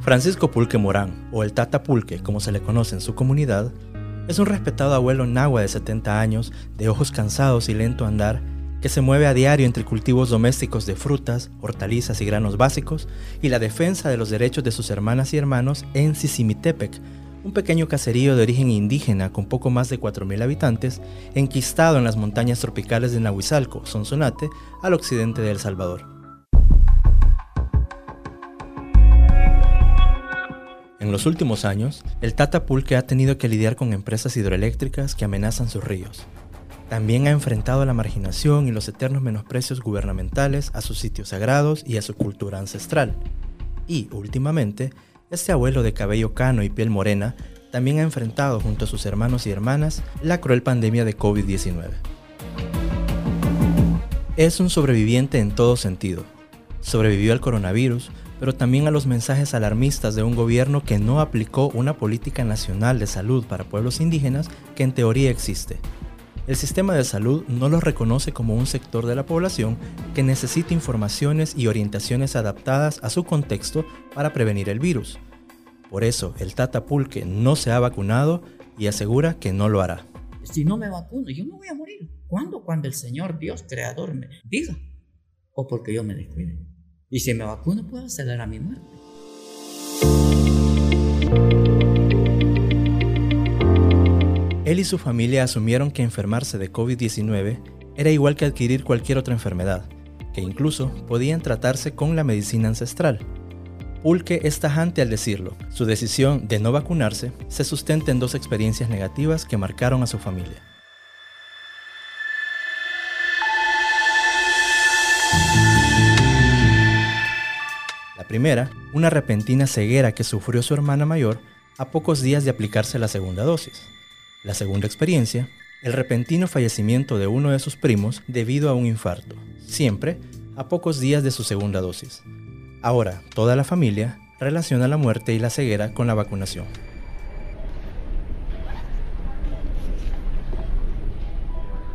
Francisco Pulque Morán, o el Tata Pulque como se le conoce en su comunidad, es un respetado abuelo nahua de 70 años, de ojos cansados y lento andar, que se mueve a diario entre cultivos domésticos de frutas, hortalizas y granos básicos y la defensa de los derechos de sus hermanas y hermanos en Sisimitepec, un pequeño caserío de origen indígena con poco más de 4.000 habitantes, enquistado en las montañas tropicales de Nahuizalco, Sonsonate, al occidente de El Salvador. En los últimos años, el Tata Pulque ha tenido que lidiar con empresas hidroeléctricas que amenazan sus ríos. También ha enfrentado la marginación y los eternos menosprecios gubernamentales a sus sitios sagrados y a su cultura ancestral. Y, últimamente, este abuelo de cabello cano y piel morena también ha enfrentado junto a sus hermanos y hermanas la cruel pandemia de COVID-19. Es un sobreviviente en todo sentido. Sobrevivió al coronavirus, pero también a los mensajes alarmistas de un gobierno que no aplicó una política nacional de salud para pueblos indígenas que en teoría existe. El sistema de salud no los reconoce como un sector de la población que necesita informaciones y orientaciones adaptadas a su contexto para prevenir el virus. Por eso, el Tata Pulque no se ha vacunado y asegura que no lo hará. Si no me vacuno, yo no voy a morir. ¿Cuándo? Cuando el Señor Dios Creador me diga. O porque yo me descuide. Y si me vacuno, puedo acelerar mi muerte. Él y su familia asumieron que enfermarse de COVID-19 era igual que adquirir cualquier otra enfermedad, que incluso podían tratarse con la medicina ancestral. Pulque es tajante al decirlo. Su decisión de no vacunarse se sustenta en dos experiencias negativas que marcaron a su familia. primera, una repentina ceguera que sufrió su hermana mayor a pocos días de aplicarse la segunda dosis. La segunda experiencia, el repentino fallecimiento de uno de sus primos debido a un infarto, siempre a pocos días de su segunda dosis. Ahora, toda la familia relaciona la muerte y la ceguera con la vacunación.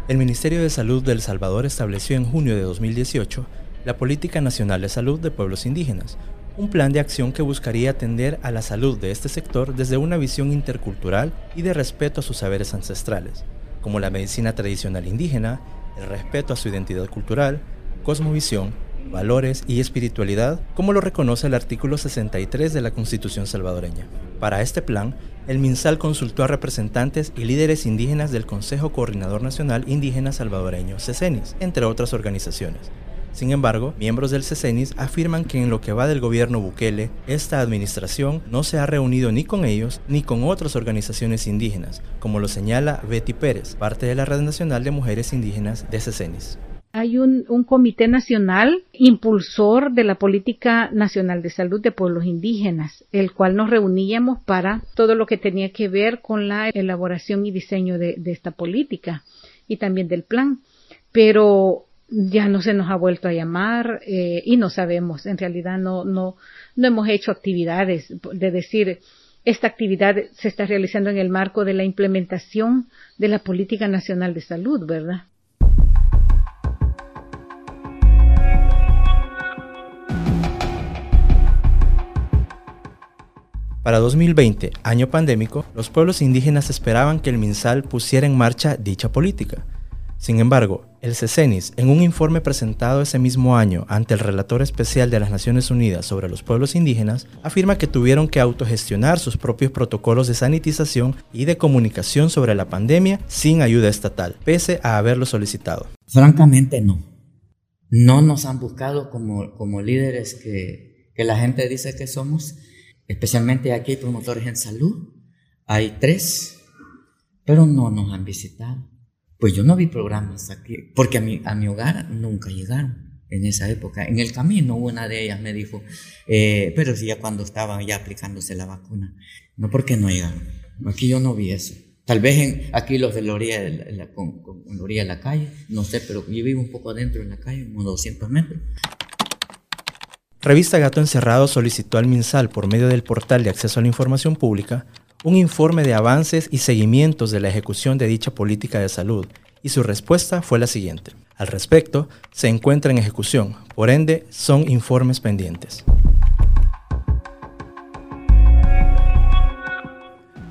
El Ministerio de Salud de El Salvador estableció en junio de 2018 la Política Nacional de Salud de Pueblos Indígenas, un plan de acción que buscaría atender a la salud de este sector desde una visión intercultural y de respeto a sus saberes ancestrales, como la medicina tradicional indígena, el respeto a su identidad cultural, cosmovisión, valores y espiritualidad, como lo reconoce el artículo 63 de la Constitución salvadoreña. Para este plan, el MinSal consultó a representantes y líderes indígenas del Consejo Coordinador Nacional Indígena Salvadoreño, CECENIS, entre otras organizaciones, sin embargo, miembros del CECENIS afirman que en lo que va del gobierno Bukele, esta administración no se ha reunido ni con ellos ni con otras organizaciones indígenas, como lo señala Betty Pérez, parte de la Red Nacional de Mujeres Indígenas de CECENIS. Hay un, comité nacional impulsor de la política nacional de salud de pueblos indígenas, el cual nos reuníamos para todo lo que tenía que ver con la elaboración y diseño de, de esta política y también del plan. Pero ya no se nos ha vuelto a llamar eh, y no sabemos, en realidad no, no, no hemos hecho actividades de decir esta actividad se está realizando en el marco de la implementación de la Política Nacional de Salud, ¿verdad? Para 2020, año pandémico, los pueblos indígenas esperaban que el MinSal pusiera en marcha dicha política sin embargo, el CECENIS, en un informe presentado ese mismo año ante el relator especial de las Naciones Unidas sobre los pueblos indígenas, afirma que tuvieron que autogestionar sus propios protocolos de sanitización y de comunicación sobre la pandemia sin ayuda estatal, pese a haberlo solicitado. Francamente no. No nos han buscado como, como líderes que, que la gente dice que somos, especialmente aquí promotores en salud. Hay tres, pero no nos han visitado. Pues yo no vi programas aquí, porque a mi, a mi hogar nunca llegaron en esa época. En el camino una de ellas me dijo, eh, pero sí ya cuando estaban ya aplicándose la vacuna. No porque no llegaron. Aquí yo no vi eso. Tal vez en, aquí los de la orilla de la, con, la orilla de la calle, no sé, pero yo vivo un poco adentro en la calle, unos 200 metros. Revista Gato Encerrado solicitó al MinSal por medio del portal de acceso a la información pública un informe de avances y seguimientos de la ejecución de dicha política de salud, y su respuesta fue la siguiente. Al respecto, se encuentra en ejecución, por ende, son informes pendientes.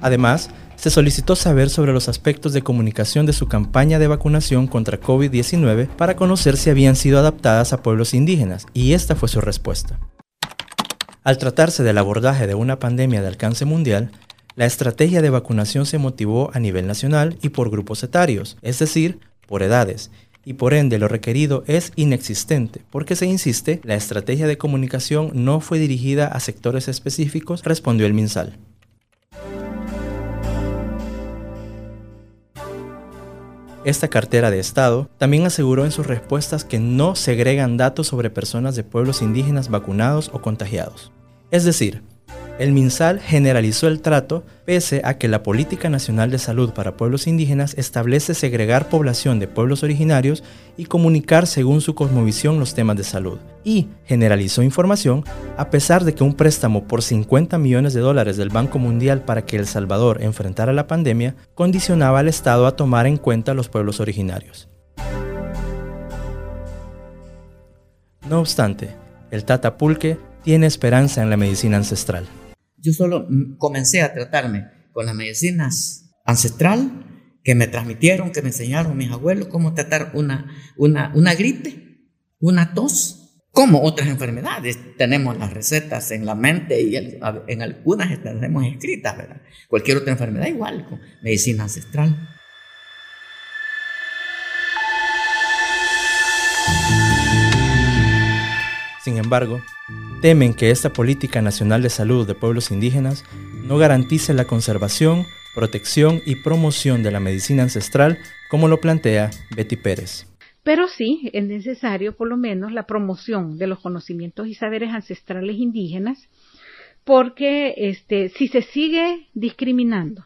Además, se solicitó saber sobre los aspectos de comunicación de su campaña de vacunación contra COVID-19 para conocer si habían sido adaptadas a pueblos indígenas, y esta fue su respuesta. Al tratarse del abordaje de una pandemia de alcance mundial, la estrategia de vacunación se motivó a nivel nacional y por grupos etarios, es decir, por edades, y por ende lo requerido es inexistente, porque se insiste, la estrategia de comunicación no fue dirigida a sectores específicos, respondió el MinSal. Esta cartera de Estado también aseguró en sus respuestas que no segregan datos sobre personas de pueblos indígenas vacunados o contagiados. Es decir, el MinSal generalizó el trato pese a que la Política Nacional de Salud para Pueblos Indígenas establece segregar población de pueblos originarios y comunicar según su cosmovisión los temas de salud. Y generalizó información a pesar de que un préstamo por 50 millones de dólares del Banco Mundial para que El Salvador enfrentara la pandemia condicionaba al Estado a tomar en cuenta los pueblos originarios. No obstante, el Tata Pulque tiene esperanza en la medicina ancestral. Yo solo comencé a tratarme con las medicinas ancestral que me transmitieron, que me enseñaron mis abuelos cómo tratar una, una, una gripe, una tos, como otras enfermedades. Tenemos las recetas en la mente y en algunas tenemos escritas, ¿verdad? Cualquier otra enfermedad igual, con medicina ancestral. Sin embargo, temen que esta política nacional de salud de pueblos indígenas no garantice la conservación, protección y promoción de la medicina ancestral como lo plantea Betty Pérez. Pero sí es necesario por lo menos la promoción de los conocimientos y saberes ancestrales indígenas porque este, si se sigue discriminando,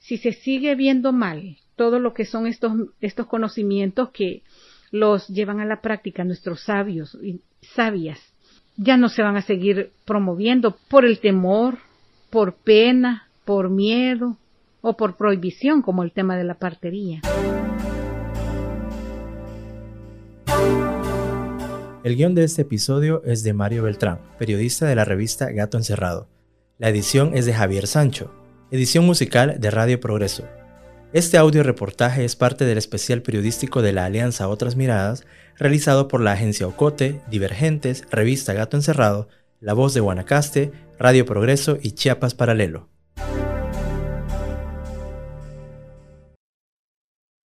si se sigue viendo mal todo lo que son estos, estos conocimientos que los llevan a la práctica nuestros sabios y sabias ya no se van a seguir promoviendo por el temor, por pena, por miedo o por prohibición, como el tema de la partería. El guion de este episodio es de Mario Beltrán, periodista de la revista Gato Encerrado. La edición es de Javier Sancho, edición musical de Radio Progreso. Este audio reportaje es parte del especial periodístico de la Alianza Otras Miradas, realizado por la agencia Ocote, Divergentes, Revista Gato Encerrado, La Voz de Guanacaste, Radio Progreso y Chiapas Paralelo.